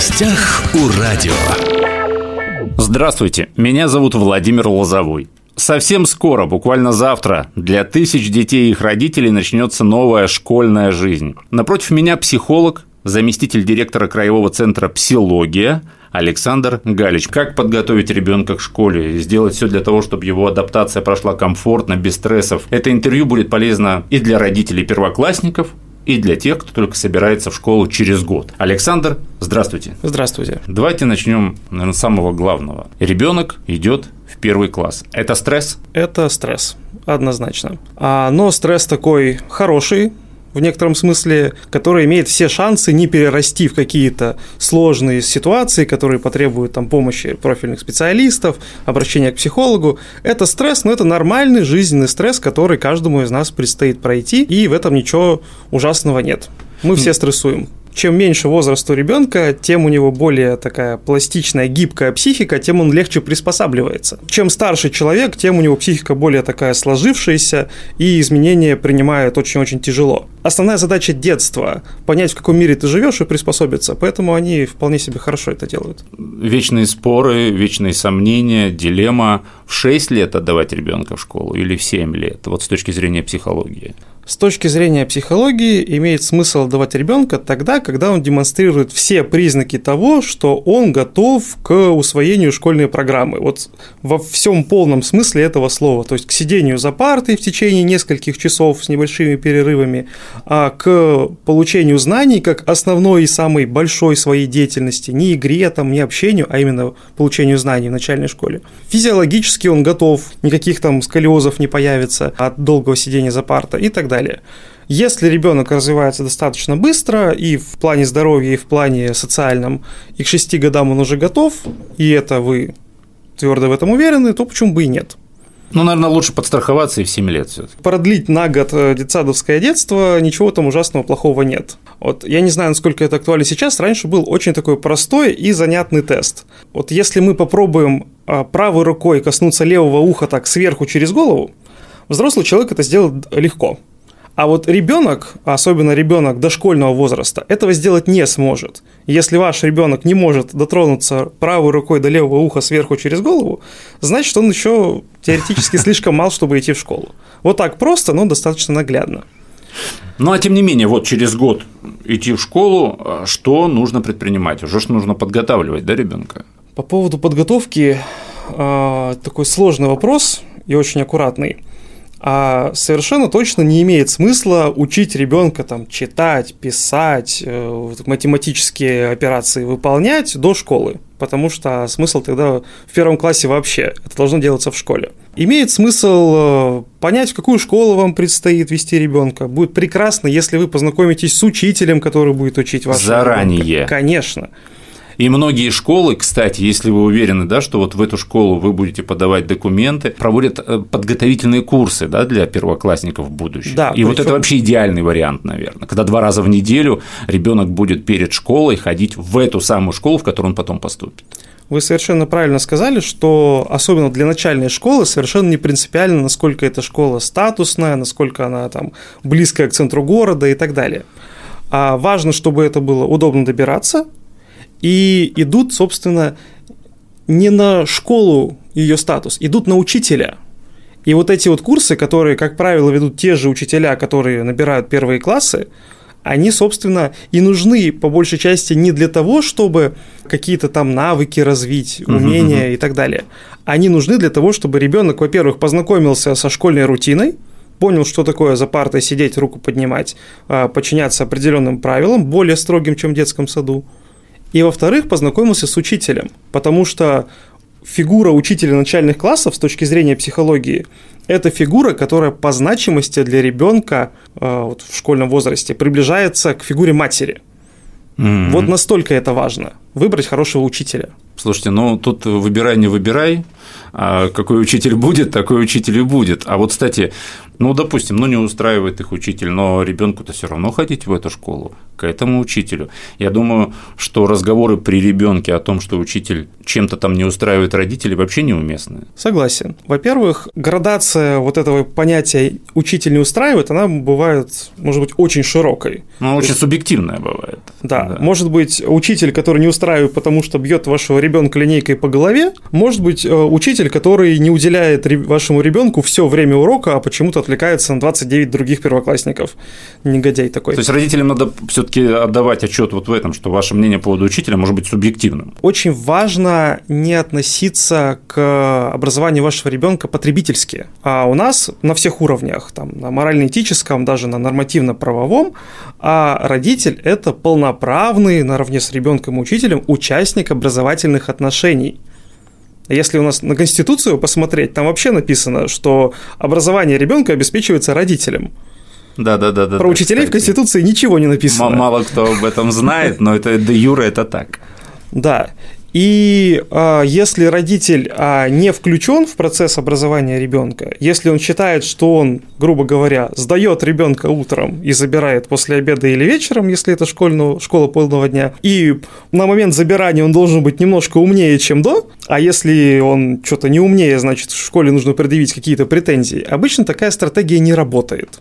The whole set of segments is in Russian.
гостях у радио. Здравствуйте, меня зовут Владимир Лозовой. Совсем скоро, буквально завтра, для тысяч детей и их родителей начнется новая школьная жизнь. Напротив меня психолог, заместитель директора Краевого центра «Псилогия» Александр Галич. Как подготовить ребенка к школе, сделать все для того, чтобы его адаптация прошла комфортно, без стрессов. Это интервью будет полезно и для родителей первоклассников, и для тех, кто только собирается в школу через год. Александр, здравствуйте. Здравствуйте. Давайте начнем, наверное, с самого главного. Ребенок идет в первый класс. Это стресс? Это стресс, однозначно. А, но стресс такой хороший, в некотором смысле, который имеет все шансы не перерасти в какие-то сложные ситуации, которые потребуют там, помощи профильных специалистов, обращения к психологу. Это стресс, но это нормальный жизненный стресс, который каждому из нас предстоит пройти, и в этом ничего ужасного нет. Мы все стрессуем чем меньше возраст у ребенка, тем у него более такая пластичная, гибкая психика, тем он легче приспосабливается. Чем старше человек, тем у него психика более такая сложившаяся, и изменения принимает очень-очень тяжело. Основная задача детства – понять, в каком мире ты живешь и приспособиться, поэтому они вполне себе хорошо это делают. Вечные споры, вечные сомнения, дилемма – в 6 лет отдавать ребенка в школу или в 7 лет, вот с точки зрения психологии? С точки зрения психологии имеет смысл давать ребенка тогда, когда он демонстрирует все признаки того, что он готов к усвоению школьной программы. Вот во всем полном смысле этого слова. То есть к сидению за партой в течение нескольких часов с небольшими перерывами, а к получению знаний как основной и самой большой своей деятельности, не игре, там, не общению, а именно получению знаний в начальной школе. Физиологически он готов, никаких там сколиозов не появится от долгого сидения за партой и так далее. Если ребенок развивается достаточно быстро и в плане здоровья, и в плане социальном, и к 6 годам он уже готов, и это вы твердо в этом уверены, то почему бы и нет? Ну, наверное, лучше подстраховаться и в 7 лет все Продлить на год э, детсадовское детство, ничего там ужасного, плохого нет. Вот я не знаю, насколько это актуально сейчас, раньше был очень такой простой и занятный тест. Вот если мы попробуем а, правой рукой коснуться левого уха так сверху через голову, взрослый человек это сделает легко – а вот ребенок, особенно ребенок дошкольного возраста, этого сделать не сможет. Если ваш ребенок не может дотронуться правой рукой до левого уха сверху через голову, значит, он еще теоретически слишком мал, чтобы идти в школу. Вот так просто, но достаточно наглядно. Ну, а тем не менее, вот через год идти в школу, а что нужно предпринимать? Уже что нужно подготавливать, да, ребенка? По поводу подготовки э, такой сложный вопрос и очень аккуратный а совершенно точно не имеет смысла учить ребенка там читать, писать, э, математические операции выполнять до школы, потому что смысл тогда в первом классе вообще, это должно делаться в школе. Имеет смысл э, понять, в какую школу вам предстоит вести ребенка. Будет прекрасно, если вы познакомитесь с учителем, который будет учить вас. Заранее. Ребенка. Конечно. И многие школы, кстати, если вы уверены, да, что вот в эту школу вы будете подавать документы, проводят э, подготовительные курсы да, для первоклассников в будущем. Да, и вот это вообще идеальный вариант, наверное, когда два раза в неделю ребенок будет перед школой ходить в эту самую школу, в которую он потом поступит. Вы совершенно правильно сказали, что особенно для начальной школы совершенно не принципиально, насколько эта школа статусная, насколько она там близкая к центру города и так далее. А важно, чтобы это было удобно добираться, и идут, собственно, не на школу ее статус, идут на учителя. И вот эти вот курсы, которые, как правило, ведут те же учителя, которые набирают первые классы, они, собственно, и нужны по большей части не для того, чтобы какие-то там навыки развить, умения uh-huh. и так далее. Они нужны для того, чтобы ребенок, во-первых, познакомился со школьной рутиной, понял, что такое за партой сидеть, руку поднимать, а, подчиняться определенным правилам, более строгим, чем в детском саду. И, во-вторых, познакомился с учителем, потому что фигура учителя начальных классов с точки зрения психологии – это фигура, которая по значимости для ребенка э, вот в школьном возрасте приближается к фигуре матери. Mm-hmm. Вот настолько это важно – выбрать хорошего учителя. Слушайте, ну тут выбирай, не выбирай, а какой учитель будет, такой учитель и будет. А вот, кстати, Ну, допустим, ну не устраивает их учитель, но ребенку-то все равно ходить в эту школу, к этому учителю. Я думаю, что разговоры при ребенке о том, что учитель чем-то там не устраивает родителей, вообще неуместны. Согласен. Во-первых, градация вот этого понятия «учитель не устраивает», она бывает, может быть, очень широкой. Ну, очень есть, субъективная бывает. Да. да. Может быть, учитель, который не устраивает, потому что бьет вашего ребенка линейкой по голове, может быть, э, учитель, который не уделяет вашему ребенку все время урока, а почему-то отвлекается на 29 других первоклассников. Негодяй такой. То есть родителям надо все-таки отдавать отчет вот в этом, что ваше мнение по поводу учителя может быть субъективным. Очень важно не относиться к образованию вашего ребенка потребительски. А у нас на всех уровнях, там, на морально-этическом, даже на нормативно-правовом, а родитель – это полноправный, наравне с ребенком и учителем, участник образовательных отношений. Если у нас на Конституцию посмотреть, там вообще написано, что образование ребенка обеспечивается родителем. Да, да, да, да. Про учителей кстати. в Конституции ничего не написано. Мало кто об этом знает, но это де юра это так. Да. И а, если родитель а, не включен в процесс образования ребенка, если он считает, что он, грубо говоря, сдает ребенка утром и забирает после обеда или вечером, если это школьную, школа полного дня, и на момент забирания он должен быть немножко умнее, чем до, а если он что-то не умнее, значит, в школе нужно предъявить какие-то претензии, обычно такая стратегия не работает.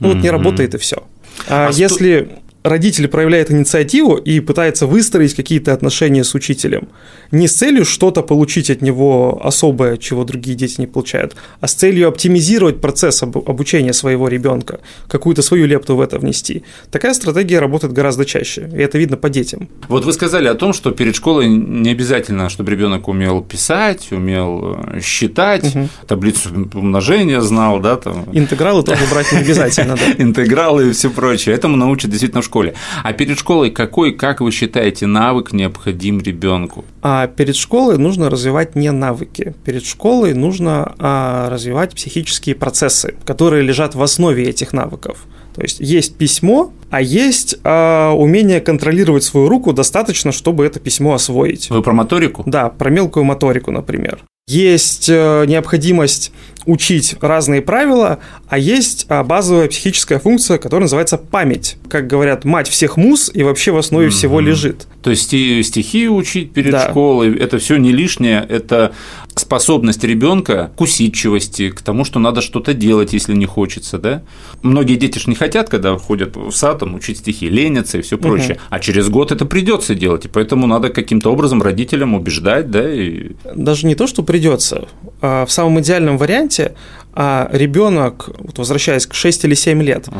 Ну mm-hmm. вот не работает и все. А, а если родитель проявляет инициативу и пытается выстроить какие-то отношения с учителем. Не с целью что-то получить от него особое, чего другие дети не получают, а с целью оптимизировать процесс обучения своего ребенка, какую-то свою лепту в это внести. Такая стратегия работает гораздо чаще, и это видно по детям. Вот вы сказали о том, что перед школой не обязательно, чтобы ребенок умел писать, умел э, считать, угу. таблицу умножения знал, да, там. Интегралы тоже брать не обязательно, да. Интегралы и все прочее. Этому научат действительно в школе. А перед школой какой, как вы считаете, навык необходим ребенку? А перед школой нужно развивать не навыки. Перед школой нужно а, развивать психические процессы, которые лежат в основе этих навыков. То есть есть письмо, а есть э, умение контролировать свою руку достаточно, чтобы это письмо освоить. Вы про моторику? Да, про мелкую моторику, например. Есть э, необходимость учить разные правила, а есть а, базовая психическая функция, которая называется память. Как говорят, мать всех муз и вообще в основе mm-hmm. всего лежит. То есть стихи учить перед да. школой это все не лишнее, это способность ребенка к усидчивости, к тому, что надо что-то делать, если не хочется, да? Многие дети же не хотят, когда ходят в сад, там, учить стихи, ленятся и все прочее, угу. а через год это придется делать, и поэтому надо каким-то образом родителям убеждать, да? И... Даже не то, что придется, а в самом идеальном варианте а ребенок, вот возвращаясь к 6 или 7 лет, угу.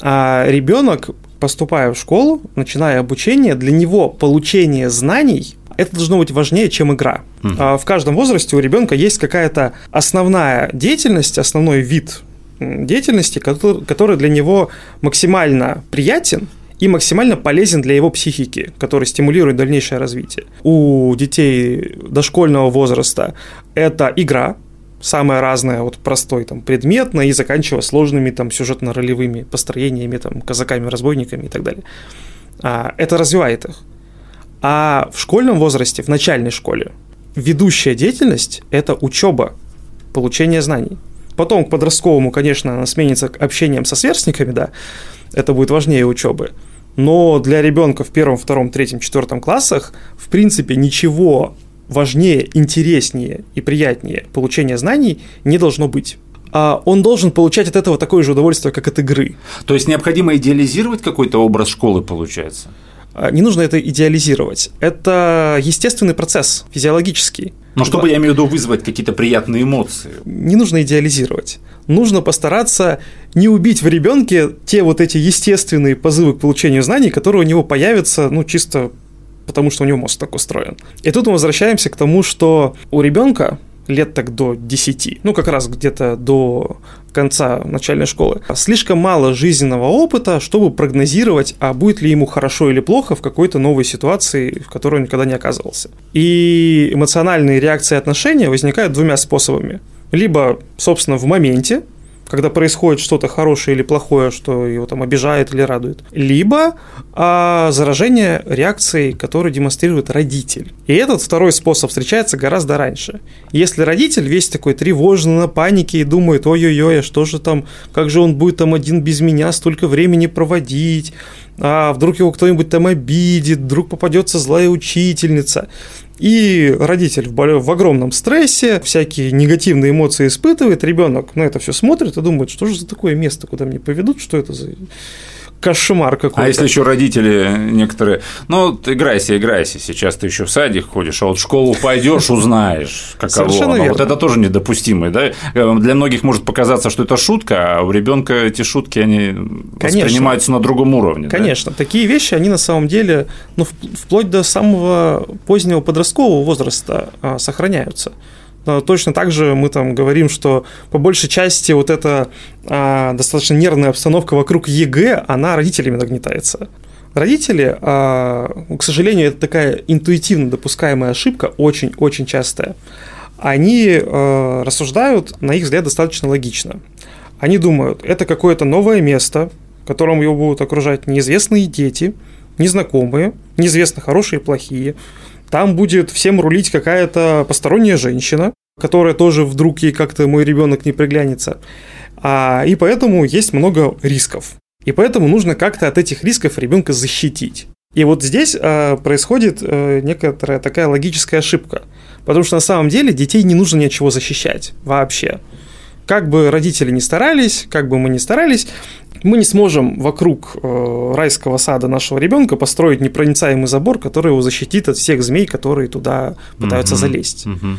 а ребенок поступая в школу, начиная обучение, для него получение знаний это должно быть важнее, чем игра. Угу. В каждом возрасте у ребенка есть какая-то основная деятельность, основной вид деятельности, который, для него максимально приятен и максимально полезен для его психики, который стимулирует дальнейшее развитие. У детей дошкольного возраста это игра, самое разное, от простой там предметной и заканчивая сложными там сюжетно-ролевыми построениями, там казаками, разбойниками и так далее. А, это развивает их. А в школьном возрасте, в начальной школе, ведущая деятельность – это учеба, получение знаний. Потом к подростковому, конечно, она сменится общением со сверстниками, да, это будет важнее учебы. Но для ребенка в первом, втором, третьем, четвертом классах, в принципе, ничего важнее, интереснее и приятнее получения знаний не должно быть а он должен получать от этого такое же удовольствие, как от игры. То есть необходимо идеализировать какой-то образ школы, получается? А, не нужно это идеализировать. Это естественный процесс, физиологический. Но чтобы, я имею в виду, вызвать какие-то приятные эмоции. Не нужно идеализировать. Нужно постараться не убить в ребенке те вот эти естественные позывы к получению знаний, которые у него появятся, ну, чисто потому что у него мозг так устроен. И тут мы возвращаемся к тому, что у ребенка лет так до 10, ну как раз где-то до конца начальной школы, слишком мало жизненного опыта, чтобы прогнозировать, а будет ли ему хорошо или плохо в какой-то новой ситуации, в которой он никогда не оказывался. И эмоциональные реакции и отношения возникают двумя способами. Либо, собственно, в моменте, когда происходит что-то хорошее или плохое, что его там обижает или радует, либо а, заражение реакцией, которую демонстрирует родитель. И этот второй способ встречается гораздо раньше. Если родитель весь такой тревожный, на панике и думает, ой-ой-ой, а что же там, как же он будет там один без меня столько времени проводить, а вдруг его кто-нибудь там обидит, вдруг попадется злая учительница. И родитель в, в огромном стрессе, всякие негативные эмоции испытывает, ребенок на это все смотрит и думает, что же за такое место, куда мне поведут, что это за кошмар какой-то. А если еще родители некоторые, ну, ты играйся, играйся, сейчас ты еще в садик ходишь, а вот в школу пойдешь, узнаешь, каково Совершенно оно. верно. Вот это тоже недопустимо, да? Для многих может показаться, что это шутка, а у ребенка эти шутки, они Конечно. воспринимаются на другом уровне. да? Конечно, такие вещи, они на самом деле, ну, вплоть до самого позднего подросткового возраста а, сохраняются. Но точно так же мы там говорим, что по большей части вот эта а, достаточно нервная обстановка вокруг ЕГЭ, она родителями нагнетается. Родители, а, к сожалению, это такая интуитивно допускаемая ошибка, очень-очень частая. Они а, рассуждают, на их взгляд, достаточно логично. Они думают, это какое-то новое место, в котором его будут окружать неизвестные дети, незнакомые, неизвестно хорошие и плохие. Там будет всем рулить какая-то посторонняя женщина, которая тоже вдруг ей как-то мой ребенок не приглянется. А, и поэтому есть много рисков. И поэтому нужно как-то от этих рисков ребенка защитить. И вот здесь а, происходит а, некоторая такая логическая ошибка. Потому что на самом деле детей не нужно ни от чего защищать вообще. Как бы родители не старались, как бы мы ни старались, мы не сможем вокруг э, райского сада нашего ребенка построить непроницаемый забор, который его защитит от всех змей, которые туда пытаются Мгм. залезть. Мгм.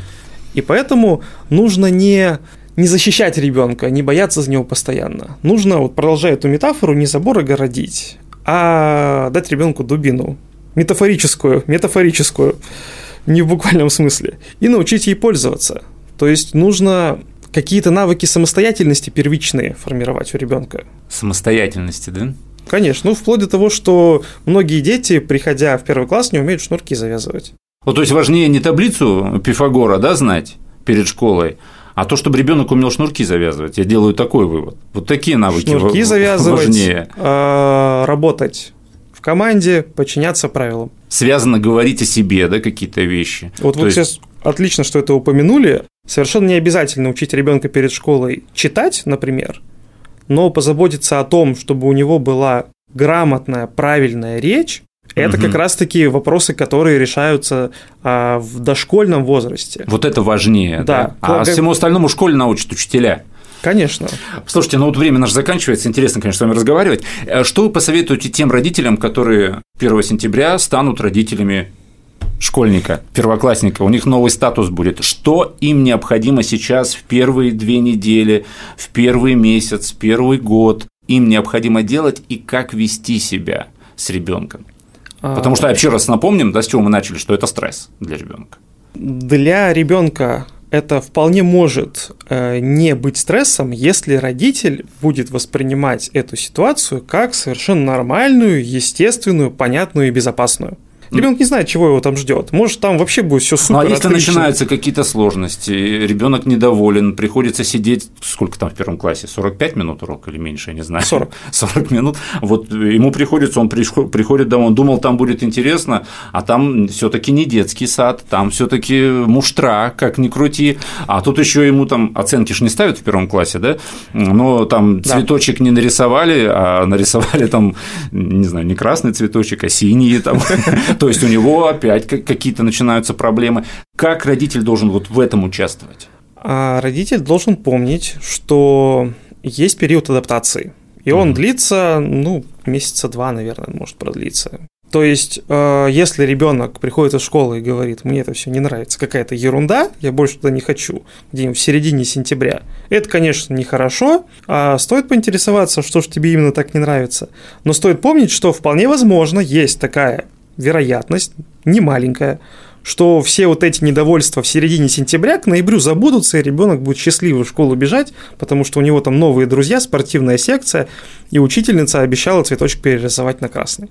И поэтому нужно не, не защищать ребенка, не бояться за него постоянно. Нужно, вот продолжая эту метафору, не забор огородить, а дать ребенку дубину. Метафорическую, метафорическую, не в буквальном смысле. И научить ей пользоваться. То есть нужно какие-то навыки самостоятельности первичные формировать у ребенка. Самостоятельности, да? Конечно, ну вплоть до того, что многие дети, приходя в первый класс, не умеют шнурки завязывать. Вот, то есть важнее не таблицу Пифагора, да, знать перед школой, а то, чтобы ребенок умел шнурки завязывать. Я делаю такой вывод. Вот такие навыки Шнурки ва- завязывать, важнее. э, работать в команде, подчиняться правилам. Связано говорить о себе, да, какие-то вещи. Вот То вы есть- сейчас отлично, что это упомянули. Совершенно не обязательно учить ребенка перед школой читать, например, но позаботиться о том, чтобы у него была грамотная, правильная речь. Это Мгм. как раз-таки вопросы, которые решаются а, в дошкольном возрасте. Вот это важнее, да. Да. А Как- всему остальному в школе научат учителя. Конечно. Слушайте, ну вот время наше заканчивается, интересно, конечно, с вами разговаривать. Э, Что вы посоветуете тем родителям, которые 1 сентября станут родителями школьника, первоклассника, у них новый статус будет. Что им необходимо сейчас в первые две недели, в первый месяц, в первый год им необходимо делать и как вести себя с ребенком? Потому что, еще раз напомним, да, с чего мы начали, что это стресс для ребенка. Для ребенка это вполне может э, не быть стрессом, если родитель будет воспринимать эту ситуацию как совершенно нормальную, естественную, понятную и безопасную. Ребенок не знает, чего его там ждет. Может, там вообще будет все супер. Ну, а если отлично. начинаются какие-то сложности, ребенок недоволен, приходится сидеть, сколько там в первом классе, 45 минут урок или меньше, я не знаю. 40. 40 минут. Вот ему приходится, он приходит домой, он думал, там будет интересно, а там все-таки не детский сад, там все-таки муштра, как ни крути. А тут еще ему там оценки ж не ставят в первом классе, да? Но там Да. цветочек не нарисовали, а нарисовали там, не знаю, не красный цветочек, а синий там. То есть у него опять ка- какие-то начинаются проблемы. Как родитель должен вот в этом участвовать? А родитель должен помнить, что есть период адаптации. И он Мгм. длится, ну, месяца два, наверное, может продлиться. То есть, э, если ребенок приходит из школы и говорит, мне это все не нравится, какая-то ерунда, я больше туда не хочу, где-нибудь в середине сентября, это, конечно, нехорошо, а стоит поинтересоваться, что же тебе именно так не нравится. Но стоит помнить, что вполне возможно есть такая вероятность, не маленькая, что все вот эти недовольства в середине сентября к ноябрю забудутся, и ребенок будет счастливый в школу бежать, потому что у него там новые друзья, спортивная секция, и учительница обещала цветочек перерисовать на красный.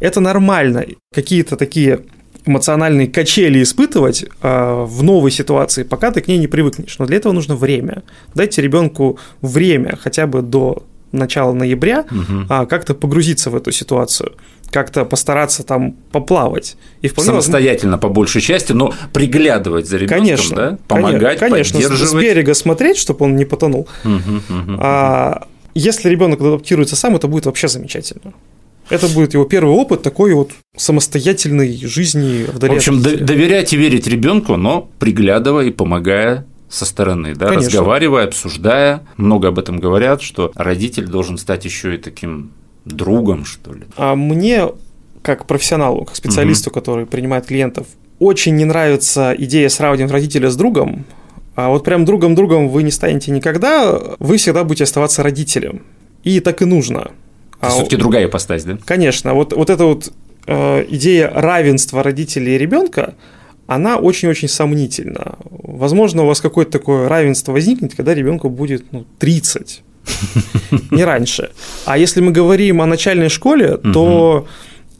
Это нормально. Какие-то такие эмоциональные качели испытывать э, в новой ситуации, пока ты к ней не привыкнешь. Но для этого нужно время. Дайте ребенку время хотя бы до начала ноября угу. а, как-то погрузиться в эту ситуацию как-то постараться там поплавать. И вполне Самостоятельно, возможно... по большей части, но приглядывать за ребенком, конечно, да? Помогать, конечно, поддерживать. с берега смотреть, чтобы он не потонул. Угу, угу, а, если ребенок адаптируется сам, это будет вообще замечательно. Это будет его первый опыт такой вот самостоятельной жизни вдали В общем, доверять и верить ребенку, но приглядывая и помогая со стороны, да, Конечно. разговаривая, обсуждая. Много об этом говорят, что родитель должен стать еще и таким другом, что ли. А мне, как профессионалу, как специалисту, угу. который принимает клиентов, очень не нравится идея сравнивать родителя с другом. А вот прям другом-другом вы не станете никогда, вы всегда будете оставаться родителем. И так и нужно. А все-таки другая ипостась, да? Конечно. Вот, вот эта вот э, идея равенства родителей и ребенка, она очень-очень сомнительна. Возможно, у вас какое-то такое равенство возникнет, когда ребенку будет ну, 30, не раньше. А если мы говорим о начальной школе, то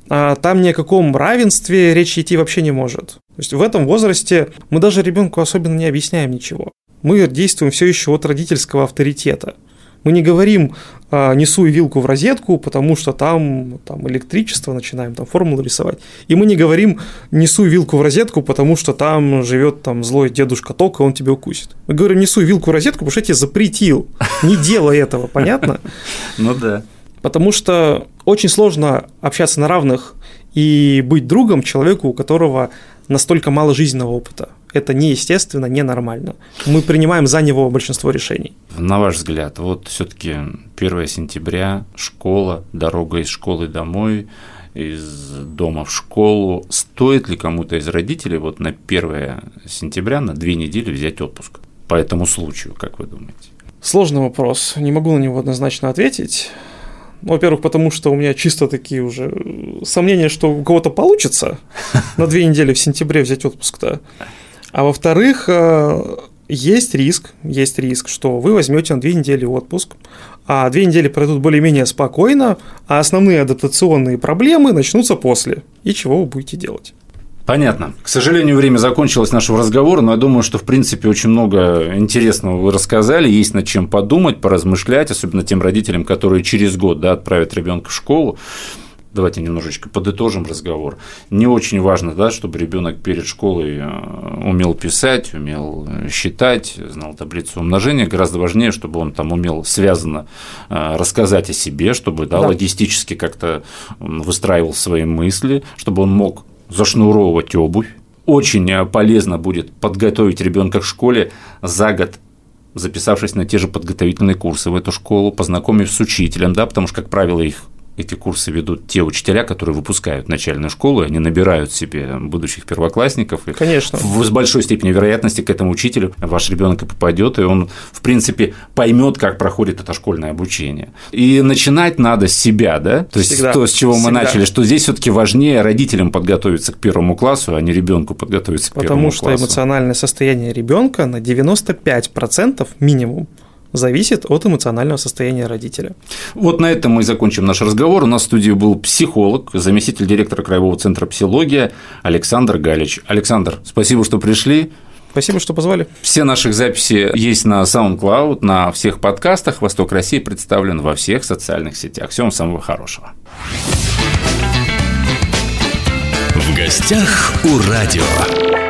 а, там ни о каком равенстве речи идти вообще не может. То есть в этом возрасте мы даже ребенку особенно не объясняем ничего. Мы действуем все еще от родительского авторитета. Мы не говорим а, «несу вилку в розетку», потому что там, там электричество, начинаем там формулу рисовать. И мы не говорим «несу вилку в розетку», потому что там живет там злой дедушка Ток, и он тебя укусит. Мы говорим «несу вилку в розетку», потому что я тебе запретил. Не делай этого, понятно? Ну да. Потому что очень сложно общаться на равных и быть другом человеку, у которого настолько мало жизненного опыта это неестественно, ненормально. Мы принимаем за него большинство решений. На ваш взгляд, вот все-таки 1 сентября, школа, дорога из школы домой, из дома в школу. Стоит ли кому-то из родителей вот на 1 сентября на две недели взять отпуск по этому случаю, как вы думаете? Сложный вопрос. Не могу на него однозначно ответить. Ну, во-первых, потому что у меня чисто такие уже сомнения, что у кого-то получится на две недели в сентябре взять отпуск-то. А во-вторых, э, есть риск, есть риск, что вы возьмете на две недели отпуск, а две недели пройдут более-менее спокойно, а основные адаптационные проблемы начнутся после. И чего вы будете делать? Понятно. К сожалению, время закончилось нашего разговора, но я думаю, что, в принципе, очень много интересного вы рассказали, есть над чем подумать, поразмышлять, особенно тем родителям, которые через год да, отправят ребенка в школу давайте немножечко подытожим разговор. Не очень важно, да, чтобы ребенок перед школой э, умел писать, умел э, считать, знал таблицу умножения. Гораздо важнее, чтобы он там умел связано э, рассказать о себе, чтобы да, да. логистически как-то выстраивал свои мысли, чтобы он мог зашнуровывать обувь. Очень полезно будет подготовить ребенка к школе за год записавшись на те же подготовительные курсы в эту школу, познакомив с учителем, да, потому что, как правило, их эти курсы ведут те учителя, которые выпускают начальную школу, они набирают себе будущих первоклассников. Конечно. с большой степенью вероятности к этому учителю ваш ребенок и попадет, и он, в принципе, поймет, как проходит это школьное обучение. И начинать надо с себя, да? То есть Всегда. то, с чего Всегда. мы начали, что здесь все-таки важнее родителям подготовиться к первому классу, а не ребенку подготовиться к Потому первому классу. Потому что эмоциональное состояние ребенка на 95% минимум зависит от эмоционального состояния родителя. Вот на этом мы и закончим наш разговор. У нас в студии был психолог, заместитель директора Краевого центра психология Александр Галич. Александр, спасибо, что пришли. Спасибо, что позвали. Все наши записи есть на SoundCloud, на всех подкастах. «Восток России» представлен во всех социальных сетях. Всем самого хорошего. В гостях у радио.